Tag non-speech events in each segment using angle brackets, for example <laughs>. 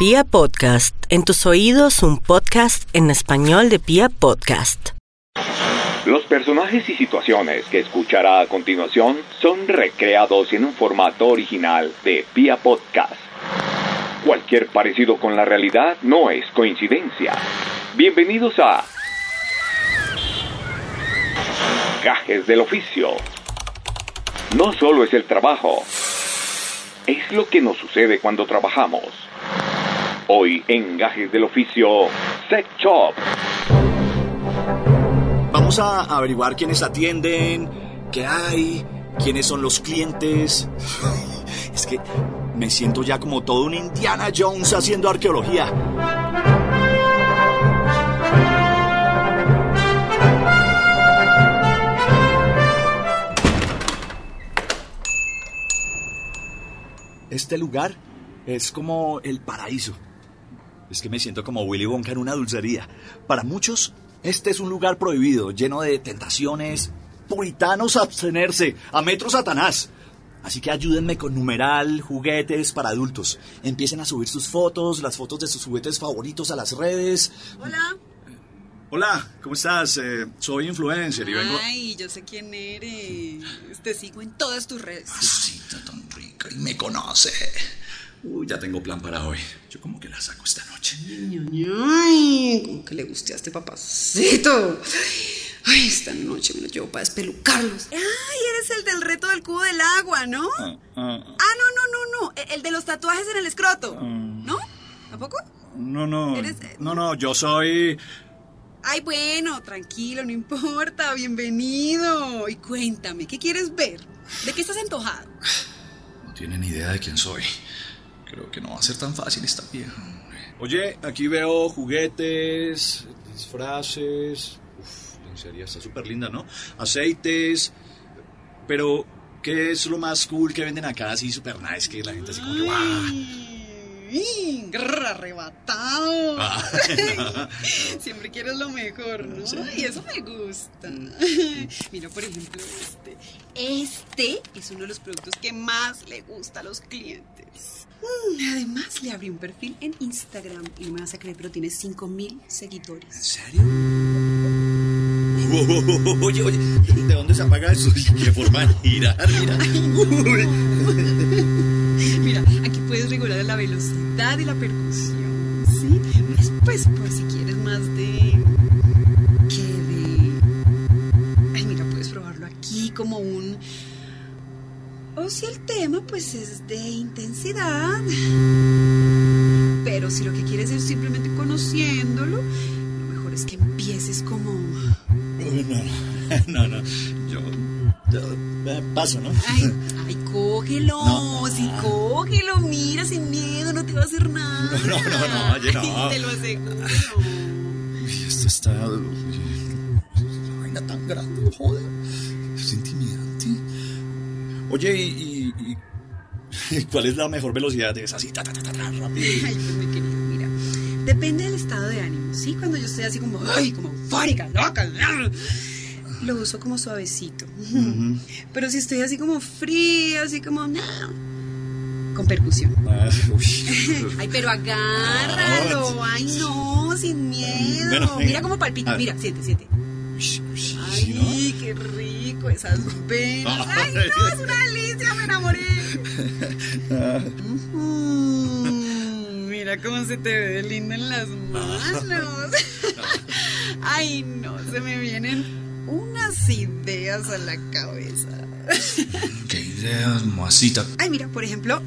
Pia Podcast, en tus oídos un podcast en español de Pia Podcast. Los personajes y situaciones que escuchará a continuación son recreados en un formato original de Pia Podcast. Cualquier parecido con la realidad no es coincidencia. Bienvenidos a Gajes del Oficio. No solo es el trabajo, es lo que nos sucede cuando trabajamos. Hoy en Gajes del Oficio, Sex Shop. Vamos a averiguar quiénes atienden, qué hay, quiénes son los clientes. <laughs> Es que me siento ya como todo un Indiana Jones haciendo arqueología. Este lugar es como el paraíso. Es que me siento como Willy Wonka en una dulcería. Para muchos, este es un lugar prohibido, lleno de tentaciones, puritanos a abstenerse, a metro Satanás. Así que ayúdenme con numeral, juguetes para adultos. Empiecen a subir sus fotos, las fotos de sus juguetes favoritos a las redes. Hola. Hola, ¿cómo estás? Eh, soy influencer y vengo... Ay, yo sé quién eres. Te sigo en todas tus redes. Tan rica y me conoce. Uy, ya tengo plan para hoy. Yo como que la saco esta noche. Ay, como que le guste a este papacito. Ay, esta noche me lo llevo para espelucarlos. Ay, eres el del reto del cubo del agua, ¿no? Ah, no, no, no, no. El de los tatuajes en el escroto. ¿No? ¿A poco? No, no. Eres- No, no, yo soy... Ay, bueno, tranquilo, no importa. Bienvenido. Y cuéntame, ¿qué quieres ver? ¿De qué estás antojado? No tienen idea de quién soy. Creo que no va a ser tan fácil esta vieja. Oye, aquí veo juguetes, disfraces. Uf, lencería está súper linda, ¿no? Aceites. Pero, ¿qué es lo más cool que venden acá así súper nice? Que la gente así como que ¡guau! Arrebatado. Ah. <laughs> Siempre quieres lo mejor, ¿no? Y eso me gusta. <laughs> Mira, por ejemplo, este. Este es uno de los productos que más le gusta a los clientes. Mm, Además, le abrí un perfil en Instagram y no me vas a creer, pero tiene 5000 ¿En seguidores. serio? <laughs> Oye, oye, ¿de dónde se apaga eso? ¿Qué <laughs> forma de girar? Mira. <laughs> Mira, aquí puedes regular la velocidad y la percusión, ¿sí? Después, por si quieres más de... ¿Qué de...? Ay, mira, puedes probarlo aquí como un... Si el tema, pues, es de intensidad. Pero si lo que quieres es simplemente conociéndolo, lo mejor es que empieces como... No, no, no. Yo, yo eh, paso, ¿no? Ay, ay, cógelo, No. sí, cógelo, mira, sin miedo, no te va a hacer nada. No, no, no, no, oye, no. Te lo aseguro. Uy, esto está. Una vaina tan grande, joder. Es intimidante. Oye, ¿y, y- y- <laughs> y cuál es la mejor velocidad de esa? Así, ta, ta, ta, rápido. Ay, pues mi querido, mira, depende del estado de ánimo, ¿sí? Cuando yo estoy así como, ay, como eufórica, loca, <laughs> lo uso como suavecito. <laughs> Pero si estoy así como fría, así como, no, con percusión. Ah. Ay, pero agárralo, ay, no, sin miedo. Bueno. Mira cómo palpita, A ver. mira, sí, sí, Ay, qué rico esas venas. <laughs> Ay, no, es una delicia, me enamoré. <laughs> Mira cómo se te ve de lindo en las manos. <laughs> Ay, no, se me vienen unas ideas a la cabeza. ¿no? Qué ideas, masita. Ay, mira, por ejemplo,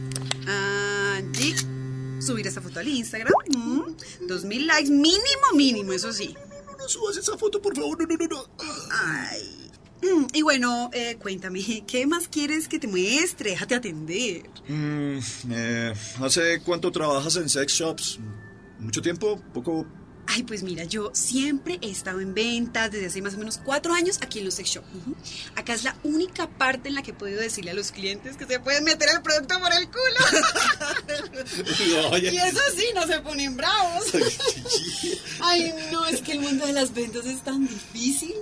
subir esta foto al Instagram. Dos mil likes, mínimo, mínimo, eso sí. No, no subas esa foto, por favor. No, no, no, no. Ay. Mm, Y bueno, eh, cuéntame, ¿qué más quieres que te muestre? Déjate atender. Mm, eh, ¿Hace cuánto trabajas en sex shops? ¿Mucho tiempo? ¿Poco? Ay, pues mira, yo siempre he estado en ventas desde hace más o menos cuatro años aquí en los sex shop. Ujú. Acá es la única parte en la que he podido decirle a los clientes que se pueden meter el producto por el culo. <laughs> Oye. Y eso sí, no se ponen bravos. <laughs> Ay, no, es que el mundo de las ventas es tan difícil.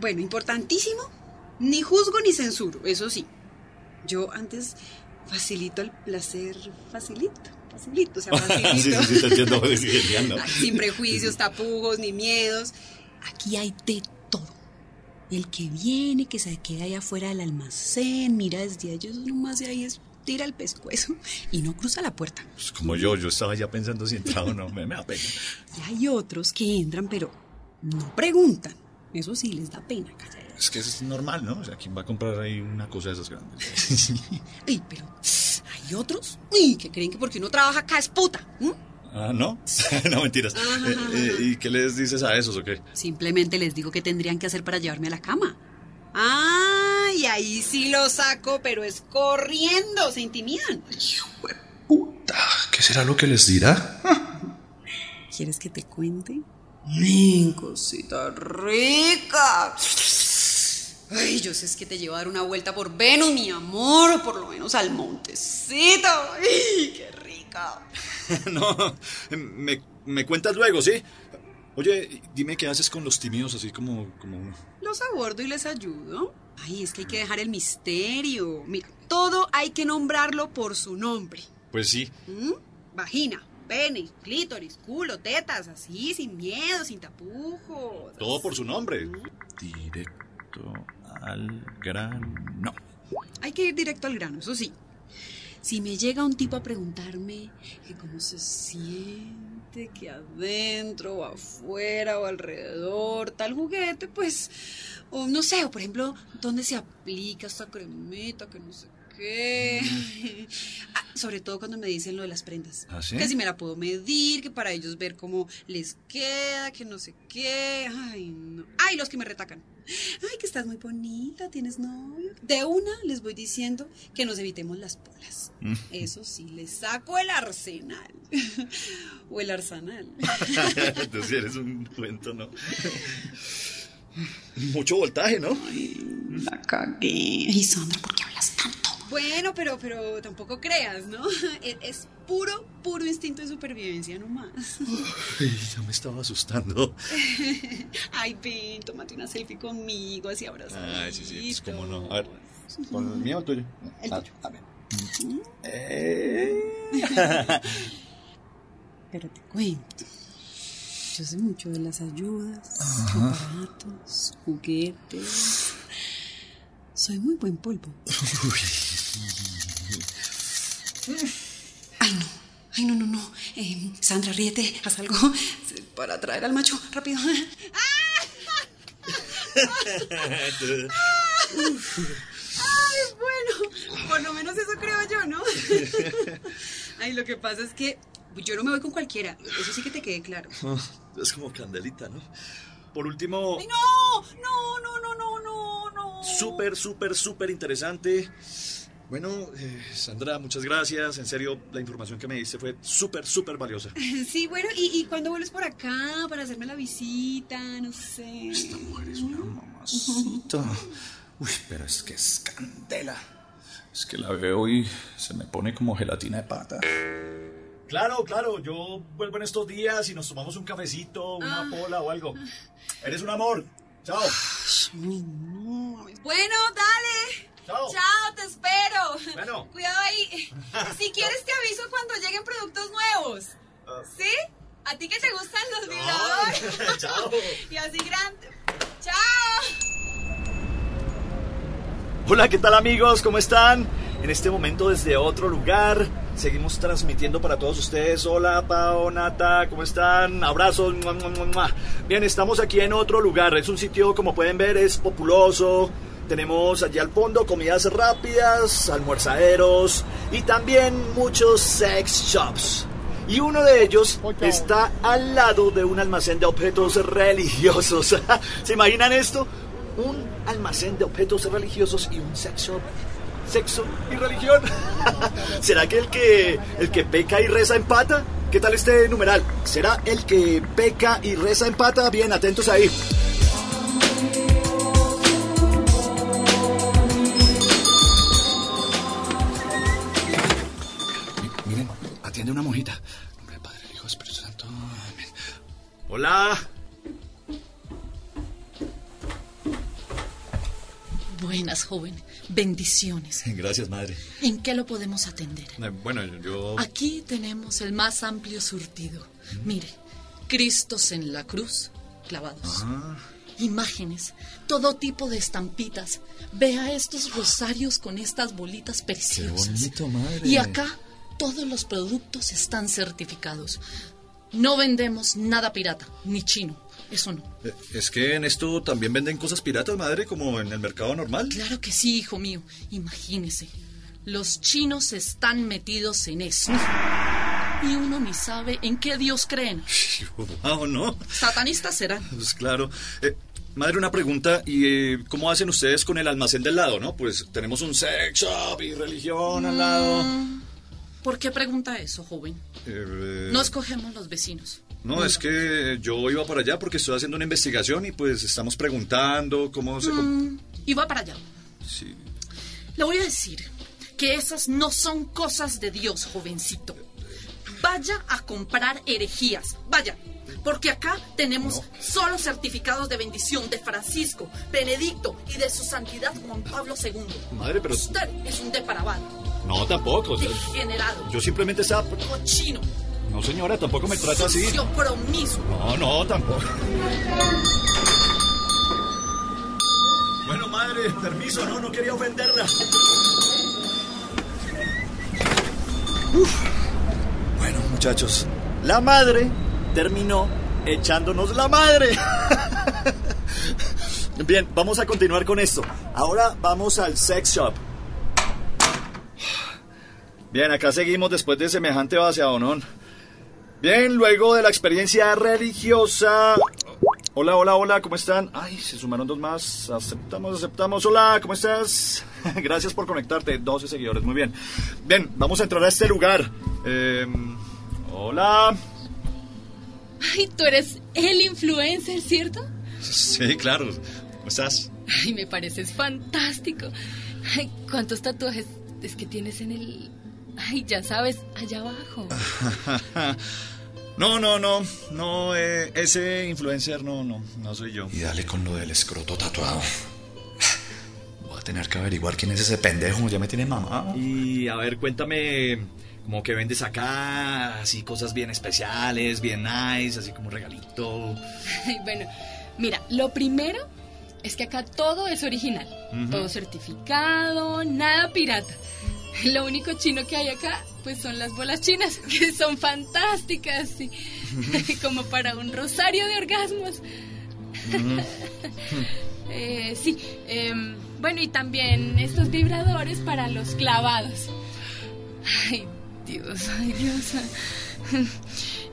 Bueno, importantísimo, ni juzgo ni censuro, eso sí. Yo antes facilito el placer, facilito. facilito, o sea, <laughs> sí, facilito. sí, sí. Ay, Sin prejuicios, tapujos, ni miedos. Aquí hay de todo. El que viene, que se queda ahí afuera del almacén, mira desde allá, eso nomás de ahí es tira el pescuezo y no cruza la puerta. Pues como yo, yo estaba ya pensando si entraba o no, me, me da pena. Y hay otros que entran, pero no preguntan. Eso sí, les da pena, callar. Es que es normal, ¿no? O sea, ¿quién va a comprar ahí una cosa de esas grandes? <laughs> Ay, pero hay otros uy, que creen que porque uno trabaja acá es puta. ah, ¿no? <laughs> no, mentiras. Ajá, Eh, ajá, eh. ¿Y qué les dices a esos o qué? Simplemente les digo qué tendrían que hacer para llevarme a la cama. Ah, y ahí sí lo saco, pero es corriendo, se intimidan. Puta, ¿qué será lo que les dirá? ¿Quieres que te cuente? ¡Men, cosita rica! Ay, yo sé es que te llevo a dar una vuelta por Venus, mi amor, o por lo menos al montecito. ¡Ay, qué rica! <laughs> no, me, me cuentas luego, ¿sí? Oye, dime qué haces con los tímidos así como, como uno. Los abordo y les ayudo. Ay, es que hay que dejar el misterio. Mira, todo hay que nombrarlo por su nombre. Pues sí. ¿Mm? Vagina, pene, clítoris, culo, tetas, así, sin miedo, sin tapujos. Todo por su nombre. Directo al grano. Hay que ir directo al grano, eso sí. Si me llega un tipo a preguntarme que cómo se siente, que adentro o afuera o alrededor tal juguete, pues, o no sé, o por ejemplo, ¿dónde se aplica esta cremita que no sé qué? Ah, sobre todo cuando me dicen lo de las prendas. ¿Ah, sí? Que si me la puedo medir, que para ellos ver cómo les queda, que no sé qué. Ay, no. Ay, los que me retacan. Ay, que estás muy bonita, tienes novio. De una les voy diciendo que nos evitemos las polas. Mm. Eso sí, les saco el arsenal. <laughs> o el arsenal. <laughs> Sí eres un cuento, ¿no? Mucho voltaje, ¿no? La cagué. Ay, Sandra, ¿por qué? Bueno, pero, pero tampoco creas, ¿no? <laughs> Es, es puro, puro instinto de supervivencia nomás. Ay, ya me estaba asustando. <laughs> Ay, ven, tómate una selfie conmigo, así abrazado. Ay, sí, sí, pues cómo no. A ver, ¿con el mío o el tuyo? El Ah, tuyo. A ver. Eh. <laughs> Pero te cuento. Yo sé mucho de las ayudas, aparatos, juguetes. Soy muy buen polvo. Ay, no. Ay, no, no, no. Eh, Sandra, ríete, haz algo para atraer al macho. Rápido. Ay, bueno, por lo menos eso creo yo, ¿no? Ay, lo que pasa es que yo no me voy con cualquiera. Eso sí que te quede claro. Es como candelita, ¿no? Por último, Ay, no, no, no, no, no, no, no. súper, súper, súper interesante. Bueno, eh, Sandra, muchas gracias. En serio, la información que me diste fue súper, súper valiosa. <laughs> Sí, bueno, ¿y, y cuándo vuelves por acá para hacerme la visita? No sé. Esta mujer es una mamacita. <laughs> Uy, pero es que es candela. Es que la veo y se me pone como gelatina de pata. Claro, claro, yo vuelvo en estos días y nos tomamos un cafecito, una pola o algo. <laughs> Eres un amor. Chao. Bueno, dale. Chao. Chao, espero. Bueno. <laughs> Cuidado ahí. <laughs> Si quieres te aviso cuando lleguen productos nuevos. ¿Sí? ¿A ti que te gustan los vibradores? <laughs> Chao. y así grande. Chao. Hola, ¿qué tal amigos? ¿Cómo están? En este momento desde otro lugar seguimos transmitiendo para todos ustedes. Hola, Pao, Nata, ¿cómo están? Abrazos. Bien, estamos aquí en otro lugar. Es un sitio, como pueden ver, es populoso. Tenemos allí al fondo comidas rápidas, almuerzaderos y también muchos sex shops. Y uno de ellos está al lado de un almacén de objetos religiosos. <laughs> ¿Se imaginan esto? Un almacén de objetos religiosos y un sex shop. Sexo y religión. <laughs> ¿Será que el que el que peca y reza empata? ¿Qué tal este numeral? ¿Será el que peca y reza empata? Bien, atentos ahí. Buenas, joven. bendiciones. Gracias, madre. ¿En qué lo podemos atender? Eh, Bueno, yo... Aquí tenemos el más amplio surtido. Mire, Cristos en la cruz, clavados. Imágenes, todo tipo de estampitas. Vea estos rosarios con estas bolitas preciosas. bonito, madre. Y acá todos los productos están certificados. No vendemos nada pirata, ni chino. Eso no. Eh, Es que en esto también venden cosas piratas, madre, como en el mercado normal. Claro que sí, hijo mío. Imagínese. Los chinos están metidos en esto. Y uno ni sabe en qué Dios creen. <laughs> Ah, ¿o no? Satanistas serán. Pues claro. Eh, madre, una pregunta. ¿Y eh, cómo hacen ustedes con el almacén del lado, no? Pues tenemos un sex shop y religión al lado. ¿Por qué pregunta eso, joven? Eh, No escogemos los vecinos. No, es que yo iba para allá porque estoy haciendo una investigación y pues estamos preguntando cómo se... Mm, va para allá. Sí. Le voy a decir que esas no son cosas de Dios, jovencito. Vaya a comprar herejías. Vaya. Porque acá tenemos solo certificados de bendición de Francisco, Benedicto y de su santidad Juan Pablo II. Madre, pero... Usted es un depravado, No, tampoco. degenerado, yo simplemente estaba... cochino, No, señora, tampoco me trata así. sucio, promiscuo. No, no, tampoco. Bueno, madre, permiso, no, no quería ofenderla. Uf. Bueno, muchachos, la madre terminó echándonos la madre. <laughs> Bien, vamos a continuar con esto. Ahora vamos al sex shop. Bien, acá seguimos después de semejante vaciadonón. Bien, luego de la experiencia religiosa. Hola, hola, hola, ¿cómo están? Ay, se sumaron dos más. Aceptamos, aceptamos. Hola, ¿cómo estás? <laughs> Gracias por conectarte. 12 seguidores, muy bien. Bien, vamos a entrar a este lugar. Eh, hola. Ay, tú eres el influencer, ¿cierto? Sí, claro. ¿Cómo estás? Ay, me pareces fantástico. Ay, ¿cuántos tatuajes es que tienes en el... Ay, ya sabes, allá abajo. <laughs> No, no, no. No, eh, ese influencer no, no, no soy yo. Y dale con lo del escroto tatuado. Voy a tener que averiguar quién es ese pendejo, ya me tiene mamá. Y a ver, cuéntame, como que vendes acá, así cosas bien especiales, bien nice, así como regalito. Bueno, mira, lo primero es que acá todo es original. Todo certificado, nada pirata. <laughs> Lo único chino que hay acá, pues son las bolas chinas, <laughs> que son fantásticas, sí. <laughs> como para un rosario de orgasmos. Eh, sí, em, bueno, y también estos vibradores para los clavados. Ay, Dios, ay, Dios.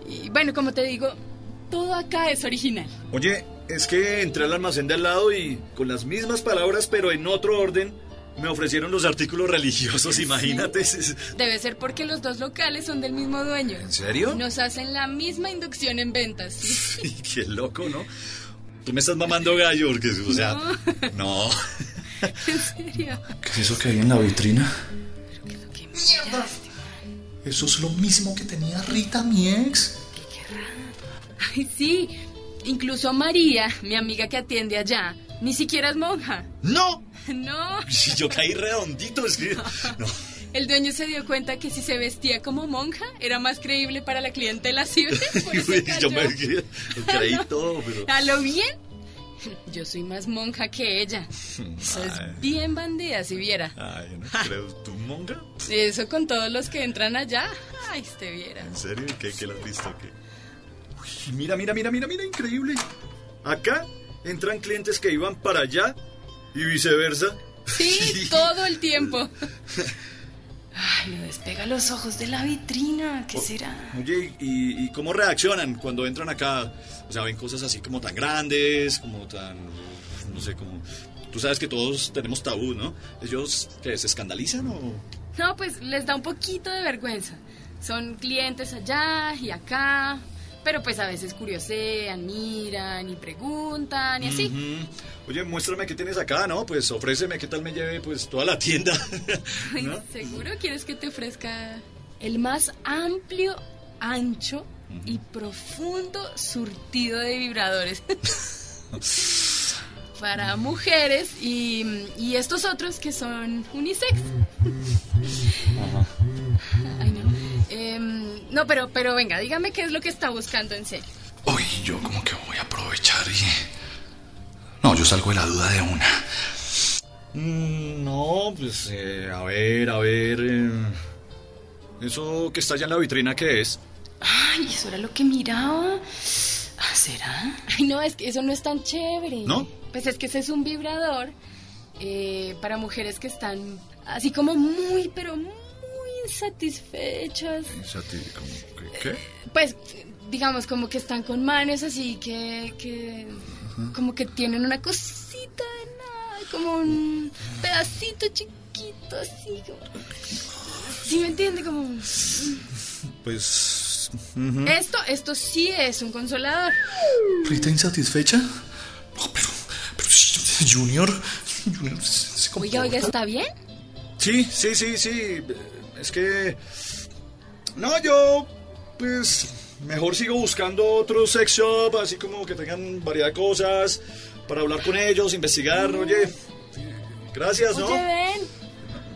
Y bueno, como te digo, todo acá es original. Oye, es que entré al almacén de al lado y con las mismas palabras, pero en otro orden, me ofrecieron los artículos religiosos, imagínate. Debe ser porque los dos locales son del mismo dueño. ¿En serio? Nos hacen la misma inducción en ventas. ¿sí? Qué loco, ¿no? Tú me estás mamando gallo, porque, o sea, no. <laughs> <laughs> ¿En serio? ¿Qué es eso que hay en la vitrina? ¿Qué miraste? Eso es lo mismo que tenía Rita, mi ex. Ay, sí. Incluso María, mi amiga que atiende allá, ni siquiera es monja. ¡No! <laughs> No. Si yo caí redondito, es que. <laughs> No. El dueño se dio cuenta que si se vestía como monja era más creíble para la clientela, <laughs> eso yo me creí todo, pero. ¿A lo bien? Yo soy más monja que ella. Eso es bien bandida, si viera. Ay, no creo. ¿Tú, monga? Eso con todos los que entran allá. Ay, te viera. ¿En serio? ¿Qué, qué lo has visto? ¿Qué? Uy, mira, mira, mira, mira, mira, increíble. Acá entran clientes que iban para allá y viceversa. Sí, todo el tiempo. <laughs> Ay, no despega los ojos de la vitrina. ¿Qué será? Oye, ¿y, y cómo reaccionan cuando entran acá? O sea, ven cosas así como tan grandes, como tan... no sé, como... Tú sabes que todos tenemos tabú, ¿no? ¿Ellos qué, se escandalizan o...? No, pues les da un poquito de vergüenza. Son clientes allá y acá. Pero pues a veces curiosean, miran y preguntan y así. Oye, muéstrame qué tienes acá, ¿no? Pues ofréceme qué tal me lleve pues toda la tienda. <laughs> ¿No? ¿Seguro quieres que te ofrezca el más amplio, ancho y profundo surtido de vibradores? <laughs> para mujeres y, y estos otros que son unisex. No, pero, pero venga, dígame qué es lo que está buscando en serio. Uy, yo como que voy a aprovechar y... No, yo salgo de la duda de una. Mm, no, pues eh, a ver, a ver. eh, eso que está allá en la vitrina, ¿qué es? Ay, eso era lo que miraba. Ah, ¿Será? Ay, no, es que eso no es tan chévere. ¿No? Pues es que ese es un vibrador eh, para mujeres que están así como muy, pero muy insatisfechas. ¿Qué? Pues, digamos, como que están con manos así que, que como que tienen una cosita de nada, como un pedacito chiquito, así como... ¿Sí me entiende? Como... Pues. Esto, esto sí es un consolador. ¿Rita insatisfecha? No, pero, Junior, Junior se, se Oiga, oiga. ¿está bien? Sí, sí, sí, sí. Es que. No, yo. Pues. Mejor sigo buscando otro sex shop, así como que tengan variedad de cosas. Para hablar con ellos, investigar, oye. Gracias, ¿no? Oye, ven.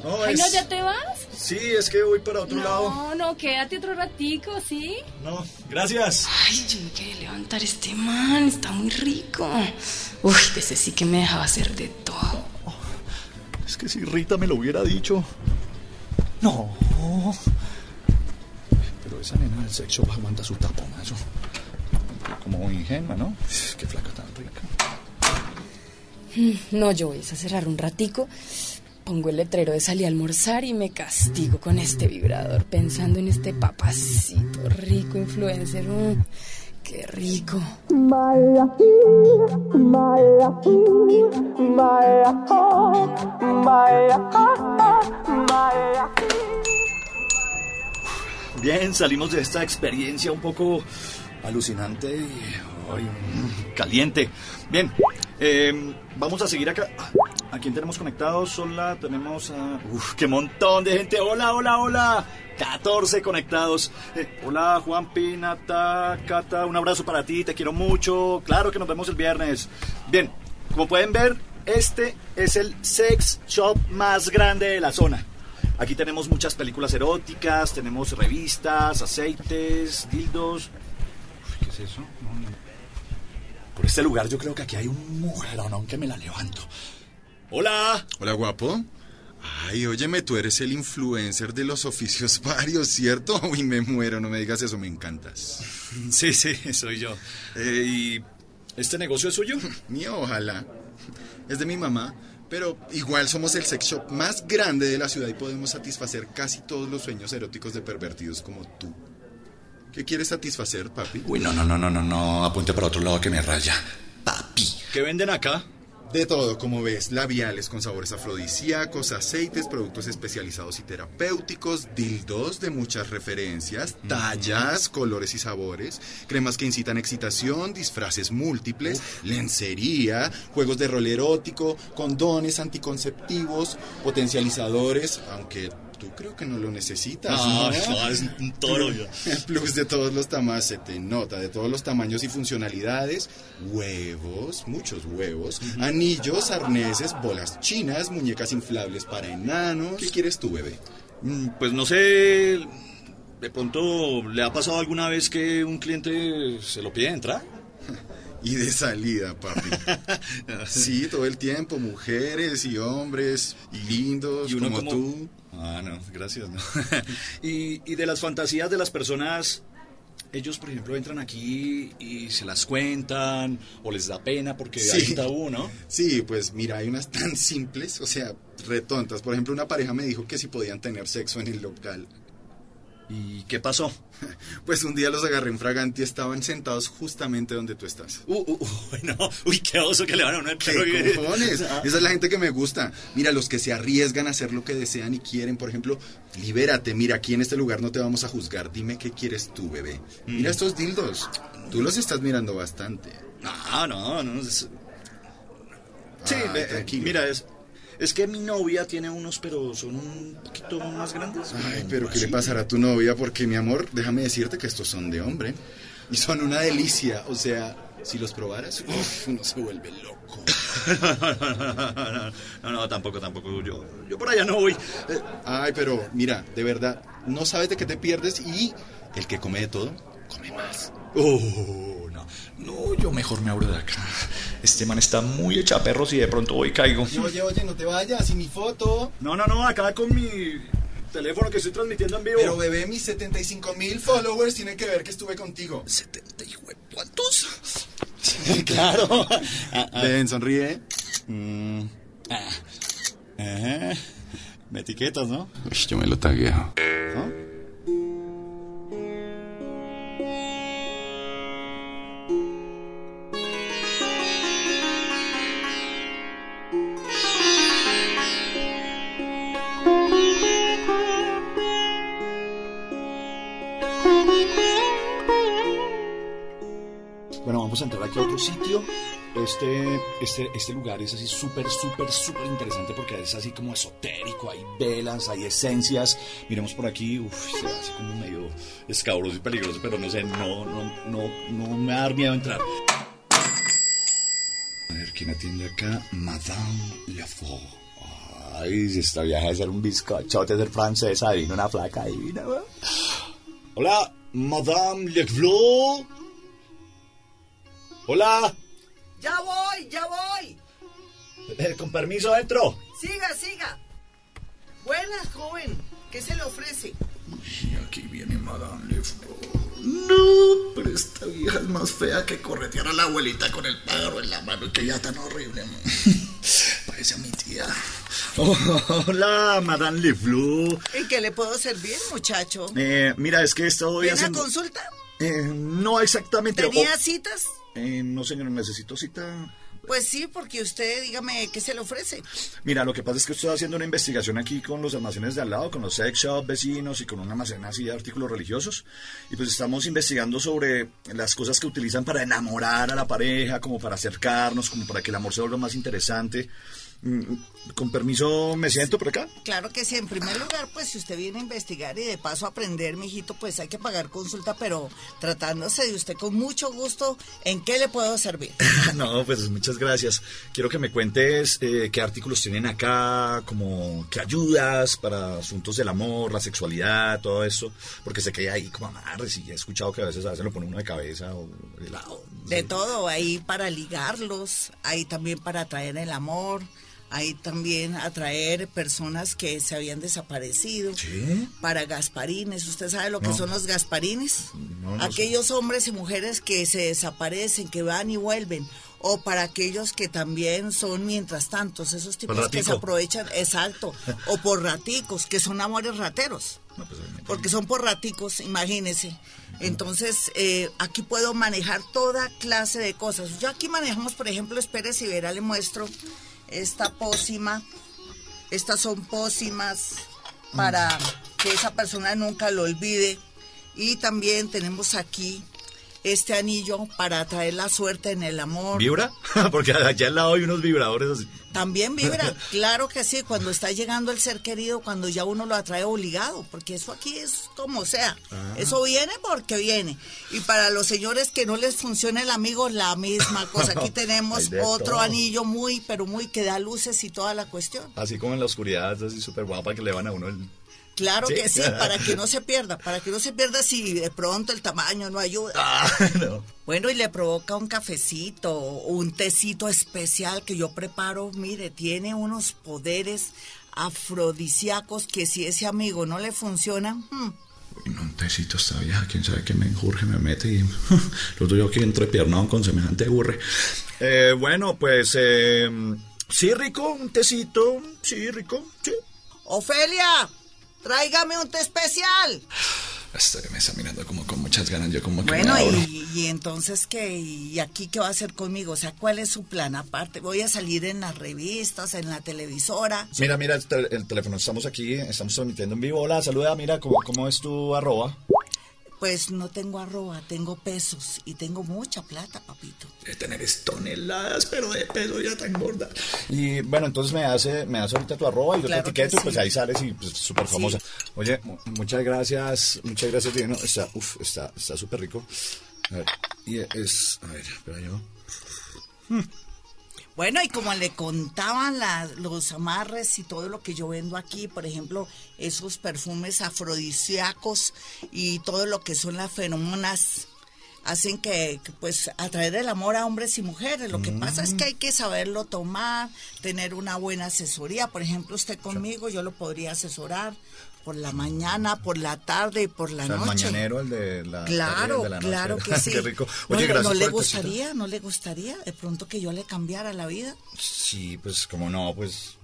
No, Ay, es- no, ¿ya te vas? Sí, es que voy para otro lado. No, no, quédate otro ratico, ¿sí? No, gracias. Ay, yo me quería levantar este man, está muy rico. Uy, ese sí que me dejaba hacer de todo. Es que si Rita me lo hubiera dicho. No. Pero esa nena del sex shop aguanta su taponazo. Como ingenua, ¿no? Qué flaca tan rica. No, yo voy a cerrar un ratico, pongo el letrero de salir a almorzar y me castigo con este vibrador pensando en este papacito rico influencer. Mm, qué rico. Bien, salimos de esta experiencia un poco alucinante y caliente. Bien, eh, vamos a seguir acá. ¿A quién tenemos conectados? Hola, tenemos a... Uf, qué montón de gente. Hola, hola, hola. 14 conectados. Eh, hola, Juan Pinata, Cata, un abrazo para ti, te quiero mucho. Claro que nos vemos el viernes. Bien, como pueden ver, este es el sex shop más grande de la zona. Aquí tenemos muchas películas eróticas, tenemos revistas, aceites, dildos. Uf, ¿Qué es eso? No, no. Por este lugar yo creo que aquí hay un mujerón, aunque me la levanto. Hola. Hola, guapo. Ay, óyeme, tú eres el influencer de los oficios <laughs> varios, ¿cierto? Uy, me muero, no me digas eso, me encantas. <laughs> Sí, sí, soy yo. Eh, ¿Y este negocio es suyo? <laughs> Mío, ojalá. Es de mi mamá, pero igual somos el sex shop más grande de la ciudad y podemos satisfacer casi todos los sueños eróticos de pervertidos como tú. ¿Qué quieres satisfacer, papi? Uy, no, no, no, no, no, no, apunte para otro lado que me raya. Papi. ¿Qué venden acá? De todo, como ves, labiales con sabores afrodisíacos, aceites, productos especializados y terapéuticos, dildos de muchas referencias, tallas, colores y sabores, cremas que incitan excitación, disfraces múltiples, lencería, juegos de rol erótico, condones anticonceptivos, potencializadores, aunque tú creo que no lo necesitas. No, es un toro yo. <laughs> Plus de todos los tamaños, se te nota, de todos los tamaños y funcionalidades, huevos, muchos huevos, anillos, arneses, bolas chinas, muñecas inflables para enanos. ¿Qué quieres tú, bebé? Mm, Pues no sé, de pronto le ha pasado alguna vez que un cliente se lo pide entrar. <laughs> Y de salida, papi. <laughs> Sí, todo el tiempo, mujeres y hombres lindos Y uno como, como- tú. Ah, no, gracias, no. <laughs> y, y de las fantasías de las personas, ellos, por ejemplo, entran aquí y se las cuentan o les da pena porque Sí. hay un tabú, ¿no? Sí, pues mira, hay unas tan simples, o sea, retontas. Por ejemplo, una pareja me dijo que si podían tener sexo en el local. ¿Y qué pasó? <laughs> Pues un día los agarré en fragante y estaban sentados justamente donde tú estás. Uh, uh, uh, no, uy, qué oso que le van a uno el ¿Qué perro cojones? <laughs> Esa es la gente que me gusta. Mira, los que se arriesgan a hacer lo que desean y quieren. Por ejemplo, libérate. Mira, aquí en este lugar no te vamos a juzgar. Dime qué quieres tú, bebé. Mm. Mira estos dildos. Tú los estás mirando bastante. No, no, no. es- Sí, Ay, mira, es, es que mi novia tiene unos, pero son un poquito más grandes. Ay, pero ¿qué le pasará a tu novia? Porque, mi amor, déjame decirte que estos son de hombre. Y son una delicia. O sea, si los probaras, uf, uno se vuelve loco. <laughs> No, no, tampoco, tampoco. Yo, yo por allá no voy. Ay, pero mira, de verdad, no sabes de qué te pierdes y el que come de todo, come más. Oh, no. No, yo mejor me abro de acá. Este man está muy hecha perros y de pronto voy y caigo. Oye, oye, no te vayas, y mi foto. No, no, no, acá con mi teléfono que estoy transmitiendo en vivo. Pero bebé, mis 75 mil followers tienen que ver que estuve contigo. 70 y hue- ¿Cuántos? <laughs> claro. Ven, sonríe. Mm, ah, ajá. Me etiquetas, ¿no? Uy, yo me lo tagueo. Bueno, vamos a entrar aquí a otro sitio. Este, este, este lugar es así súper, súper, súper interesante porque es así como esotérico. Hay velas, hay esencias. Miremos por aquí. Uf, se así como medio escabroso y peligroso, pero no sé, no, no, no, no me va a dar miedo entrar. A ver, ¿quién atiende acá? Madame Lafont. Ay, si esta vieja de ser un bizcochote, ser francesa, vino una flaca divina. Hola, Madame Lafont. Hola. Ya voy, ya voy. Eh, con permiso, entro. Siga, siga. Buenas, joven. ¿Qué se le ofrece? Y aquí viene Madame Lefort. No, pero esta vieja es más fea que corretear a la abuelita con el pájaro en la mano, que ya tan horrible. man. <laughs> Parece a mi tía. <laughs> Hola, Madame Leflou. ¿En qué le puedo servir, muchacho? Eh, mira, es que estoy ¿Viene a haciendo... consulta? Eh, no exactamente. ¿Tenía citas? Eh, no, señor, necesito cita. Pues sí, porque usted, dígame, ¿qué se le ofrece? Mira, lo que pasa es que estoy haciendo una investigación aquí con los almacenes de al lado, con los sex shop vecinos y con un almacén así de artículos religiosos. Y pues estamos investigando sobre las cosas que utilizan para enamorar a la pareja, como para acercarnos, como para que el amor se vuelva más interesante. Mm, Con permiso, ¿me siento por acá? Claro que sí. En primer lugar, pues si usted viene a investigar y de paso a aprender, mijito, pues hay que pagar consulta, pero tratándose de usted con mucho gusto, ¿en qué le puedo servir? <laughs> No, pues muchas gracias. Quiero que me cuentes eh, qué artículos tienen acá, como qué ayudas para asuntos del amor, la sexualidad, todo eso, porque sé que hay ahí como amarres y he escuchado que a veces a veces lo pone uno de cabeza o de lado. no De todo, hay para ligarlos, hay también para atraer el amor, hay también atraer personas que se habían desaparecido. ¿Sí? Para gasparines, ¿usted sabe lo que No. son los gasparines? No, no aquellos hombres y mujeres que se desaparecen, que van y vuelven. O para aquellos que también son mientras tantos, esos tipos que se aprovechan, exacto. o por raticos, que son amores rateros No, pues, porque son por raticos, imagínese. Entonces, eh, aquí puedo manejar toda clase de cosas. Yo aquí manejamos, por ejemplo, espere si verá, le muestro esta pócima. Estas son pócimas para que esa persona nunca lo olvide. Y también tenemos aquí este anillo para atraer la suerte en el amor. ¿Vibra? <laughs> porque allá al lado hay unos vibradores así. También vibra, <laughs> claro que sí, cuando está llegando el ser querido, cuando ya uno lo atrae obligado, porque eso aquí es como sea. Ah. Eso viene porque viene. Y para los señores que no les funciona el amigo, la misma cosa. Aquí <laughs> tenemos otro todo. anillo muy, pero muy que da luces y toda la cuestión. Así como en la oscuridad, así súper guapa que le van a uno el... Claro Sí. que sí, para que no <laughs> se pierda, para que no se pierda si de pronto el tamaño no ayuda. Ah, no. Bueno, y le provoca un cafecito, un tecito especial que yo preparo. Mire, tiene unos poderes afrodisíacos que si ese amigo no le funciona, hmm, no, un tecito esta vieja, quién sabe qué me enjurge, me mete y <laughs> lo doy aquí entrepiernado con semejante aburre. Eh, bueno, pues... eh, sí, rico, un tecito. Sí, rico, sí. Ofelia, tráigame un té especial. Esta me está mirando como con muchas ganas, yo como que Bueno, me y, y entonces qué, y aquí qué va a hacer conmigo, o sea, ¿cuál es su plan aparte? Voy a salir en las revistas, en la televisora. Mira, mira el, tel- el teléfono, estamos aquí, estamos transmitiendo en vivo. Hola, saluda, mira, ¿cómo, cómo es tu arroba? Pues no tengo arroba, tengo pesos y tengo mucha plata, papito. De tener es toneladas, pero de peso ya tan gorda. Y bueno, entonces me hace, me hace ahorita tu arroba y yo Claro te que etiqueto y pues ahí sales y pues súper Sí. famosa. Oye, mu- muchas gracias, muchas gracias, Divino. Está, uf, está, está súper rico. A ver, y es, a ver, espera yo. Bueno, y como le contaban la- los amarres y todo lo que yo vendo aquí, por ejemplo, esos perfumes afrodisíacos y todo lo que son las feromonas, hacen que, que, pues atraer el amor a hombres y mujeres. Lo que pasa es que hay que saberlo tomar, tener una buena asesoría. Por ejemplo, usted conmigo, yo lo podría asesorar por la mañana, por la tarde y por la O sea, el noche. mañanero, el de la el Claro, de la noche. claro que <laughs> sí. Qué rico. Oye, no, gracias ¿no le el gustaría? ¿No le gustaría de pronto que yo le cambiara la vida? Sí, pues como no, pues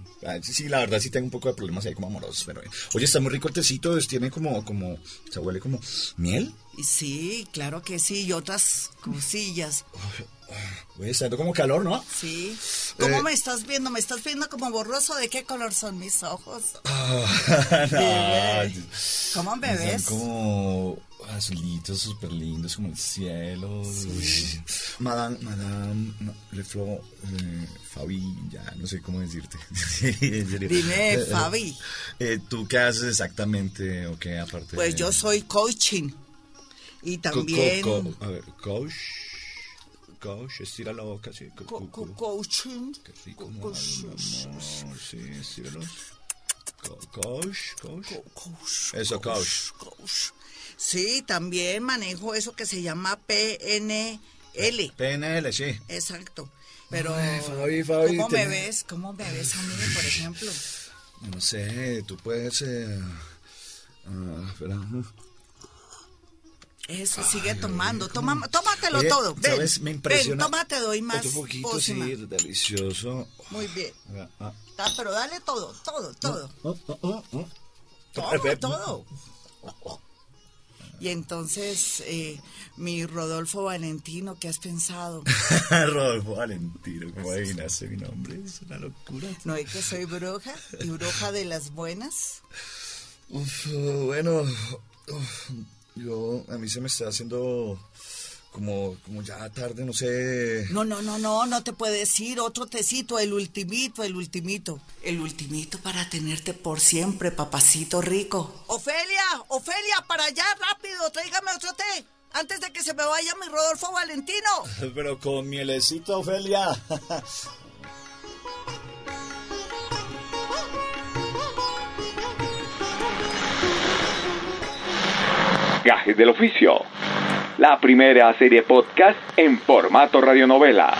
sí, la verdad sí tengo un poco de problemas ahí como amorosos, pero oye, está muy rico el tecito, tiene como como se huele como miel. Sí, claro que sí, y otras cosillas. Oye, está como calor, ¿no? Sí. ¿Cómo Eh. me estás viendo? ¿Me estás viendo como borroso? ¿De qué color son mis ojos? <laughs> no, ¿Cómo me están ves? como azulitos, súper lindos, como el cielo. Uy. Madame, Madame, no, Le Fleur, eh, Fabi, ya no sé cómo decirte. <laughs> Sí, en serio. Dime, Eh, Fabi. ¿Tú qué haces exactamente o qué aparte? Pues de- yo soy coaching. Y co- también... co- a ver, coach. Coach, estira la boca, sí. co- co- co- co- co- coaching. Qué rico, co- madre, mi amor, Sí, estíralos. Co- Coach, coach. Coach, Eso, coach. coach. Sí, también manejo eso que se llama PNL. PNL, sí. Exacto. Pero, Ay, Fabi, Fabi, ¿cómo te- me ves? ¿Cómo me ves a mí, por ejemplo? No sé, tú puedes. Eh, ah, espera. Eso, sigue tomando. Toma, tómatelo Oye, todo. Ven, ¿sabes? Me impresiona. Ven, tómate, doy más. Otro poquito, sí, delicioso. Muy bien. Ah, ah. Pero dale todo, todo, todo. Oh, oh, oh, oh. Todo, todo. Y entonces, eh, mi Rodolfo Valentino, ¿qué has pensado? <laughs> Rodolfo Valentino, ¿cómo adivinaste mi nombre? Es una locura. ¿No es que soy bruja? ¿Y bruja de las buenas? Uf, bueno, uf, yo, a mí se me está haciendo como, como ya tarde, no sé. No, no, no, no, no te puedes ir. Otro tecito, el ultimito, el ultimito. El ultimito para tenerte por siempre, papacito rico. Ofelia, Ofelia, para allá, rápido, tráigame otro té. Antes de que se me vaya mi Rodolfo Valentino. <laughs> Pero con mielecito, Ofelia. <laughs> Gajes del oficio. La primera serie podcast en formato radionovela.